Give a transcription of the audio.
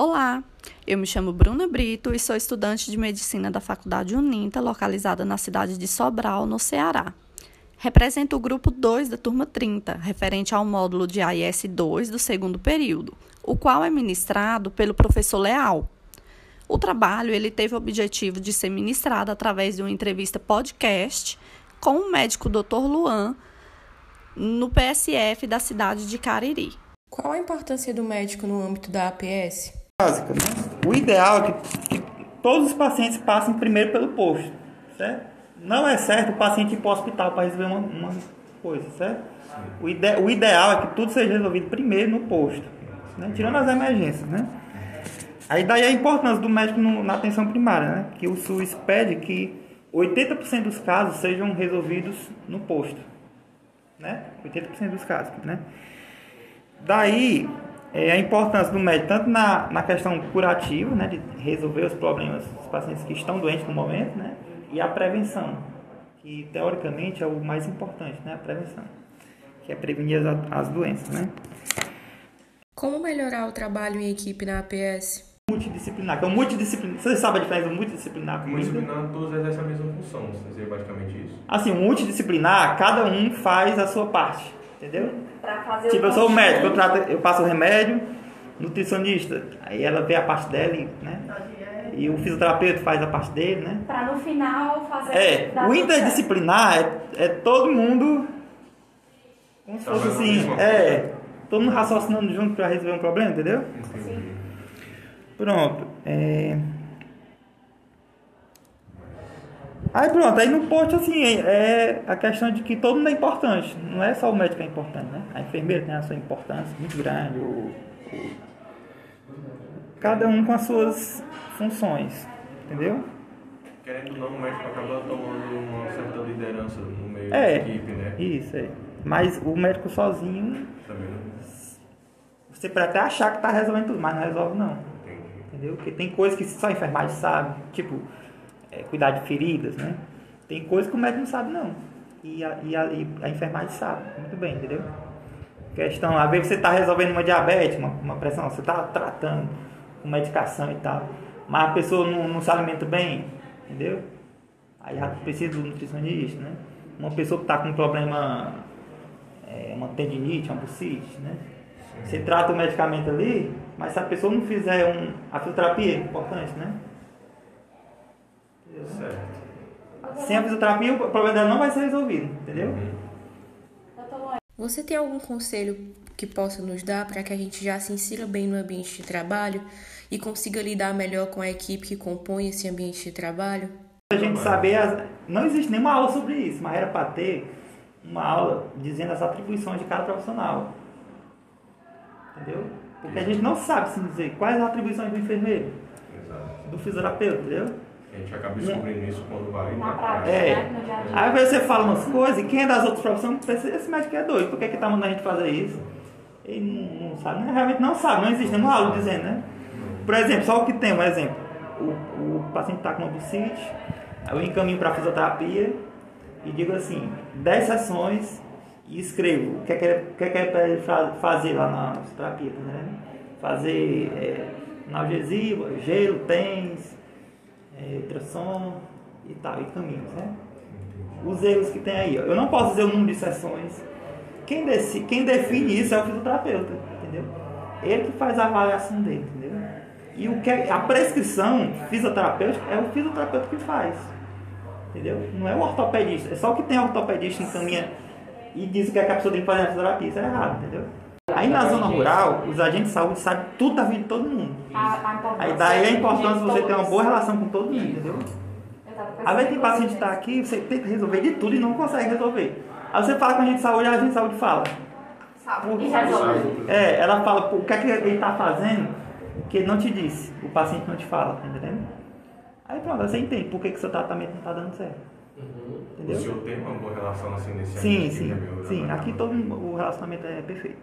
Olá, eu me chamo Bruna Brito e sou estudante de medicina da Faculdade Uninta, localizada na cidade de Sobral, no Ceará. Represento o grupo 2 da turma 30, referente ao módulo de AIS 2 do segundo período, o qual é ministrado pelo professor Leal. O trabalho ele teve o objetivo de ser ministrado através de uma entrevista podcast com o médico Dr. Luan no PSF da cidade de Cariri. Qual a importância do médico no âmbito da APS? Básica, né? O ideal é que, que todos os pacientes passem primeiro pelo posto, certo? Não é certo o paciente ir para o hospital para resolver uma, uma coisa, certo? O, ide, o, ideal é que tudo seja resolvido primeiro no posto, né? tirando as emergências, né? Aí daí a importância do médico no, na atenção primária, né? Que o SUS pede que 80% dos casos sejam resolvidos no posto, né? 80% dos casos, né? Daí é, a importância do médico tanto na, na questão curativa, né, de resolver os problemas dos pacientes que estão doentes no momento, né, e a prevenção, que teoricamente é o mais importante, né, a prevenção, que é prevenir as, as doenças, né. Como melhorar o trabalho em equipe na APS? Multidisciplinar, que é um multidisciplinar. Você sabe a diferença do multidisciplinar com Multidisciplinar, todos exercem a mesma função, seria basicamente isso? Assim, o multidisciplinar, cada um faz a sua parte Entendeu? Pra fazer tipo, o eu sou o médico, eu, trato, eu passo o remédio, nutricionista, aí ela vê a parte dela, e, né? E o fisioterapeuta faz a parte dele, né? Pra no final fazer. É, o tudo interdisciplinar é, é todo mundo. Como se fosse assim, é. Todo mundo raciocinando junto pra resolver um problema, entendeu? Entendi. Pronto. É... Aí pronto, aí no posto assim, é a questão de que todo mundo é importante. Não é só o médico que é importante, né? A enfermeira tem a sua importância muito grande. O, o- Cada um com as suas funções. Entendeu? Querendo ou não, o médico acaba tomando uma certa liderança no meio É. da equipe, né? Isso, é. Mas o médico sozinho, Também não você pode até achar que tá resolvendo tudo, mas não resolve não. entendi. Entendeu? Porque tem coisas que só a enfermagem sabe, tipo, é, cuidar de feridas, né? Tem coisas que o médico não sabe, não. E a, e a, e a enfermagem sabe, muito bem, entendeu? Questão, às vezes você está resolvendo uma diabetes, uma, uma pressão, você está tratando com medicação e tal, mas a pessoa não, não se alimenta bem, entendeu? Aí já precisa do nutricionista, né? Uma pessoa que está com um problema, é, uma tendinite, uma bucite, né? Você trata o medicamento ali, mas se a pessoa não fizer um, a fisioterapia, é importante, né? Certo. Sem a fisioterapia, o problema dela não vai ser resolvido, entendeu? Uhum. Você tem algum conselho que possa nos dar para que a gente já se insira bem no ambiente de trabalho e consiga lidar melhor com a equipe que compõe esse ambiente de trabalho? A gente saber, as... não existe nenhuma aula sobre isso, mas era para ter uma aula dizendo as atribuições de cada profissional. Entendeu? Porque a gente não sabe se dizer quais as atribuições do enfermeiro, Exato. do fisioterapeuta, entendeu? A gente acaba descobrindo isso quando vai Na na prática. É. né, dia. Aí às vezes você fala umas coisas e quem é das outras profissões pensa, esse médico é doido, por que, que tá mandando a gente fazer isso? Ele não, não sabe, né? realmente não sabe, não existe nenhuma aula dizendo, né? Por exemplo, só o que tem, um exemplo. O, o paciente está com uma bucite, aí eu encaminho para fisioterapia e digo assim, 10 sessões e escrevo o que é que é, o que é, que é para ele fa- fazer lá na fisioterapia, entendendo? Fazer é, analgesia, gelo, tens, é, ultrassom e tal, e caminhos, né? Os erros que tem aí, ó. Eu não posso dizer o número de sessões. Quem, deci- quem define isso é o fisioterapeuta, entendeu? Ele que faz a avaliação dele, entendeu? E o que é- a prescrição fisioterapêutica é o fisioterapeuta que faz, entendeu? Não é o ortopedista. É só o que tem ortopedista encaminha e diz o que, é que a pessoa tem que fazer na fisioterapia. Isso é errado, entendeu? Aí na zona rural, os agentes de saúde sabem tudo da vida de todo mundo. A, a importância Aí daí a de importância de você ter uma boa relação com todo mundo, entendeu? Às vezes tem paciente que está aqui, você tenta resolver de tudo e não consegue resolver. Aí você fala com a gente de saúde, a gente de saúde fala. E resolve. É, ela fala, o que é que ele está fazendo que ele não te disse, o paciente não te fala, tá entendendo? Aí pronto, você entende por que, que seu tratamento não está dando certo. O Entendeu? senhor tem uma boa relação assim nesse Sim, sim, sim. né? Aqui todo mundo- o relacionamento é perfeito.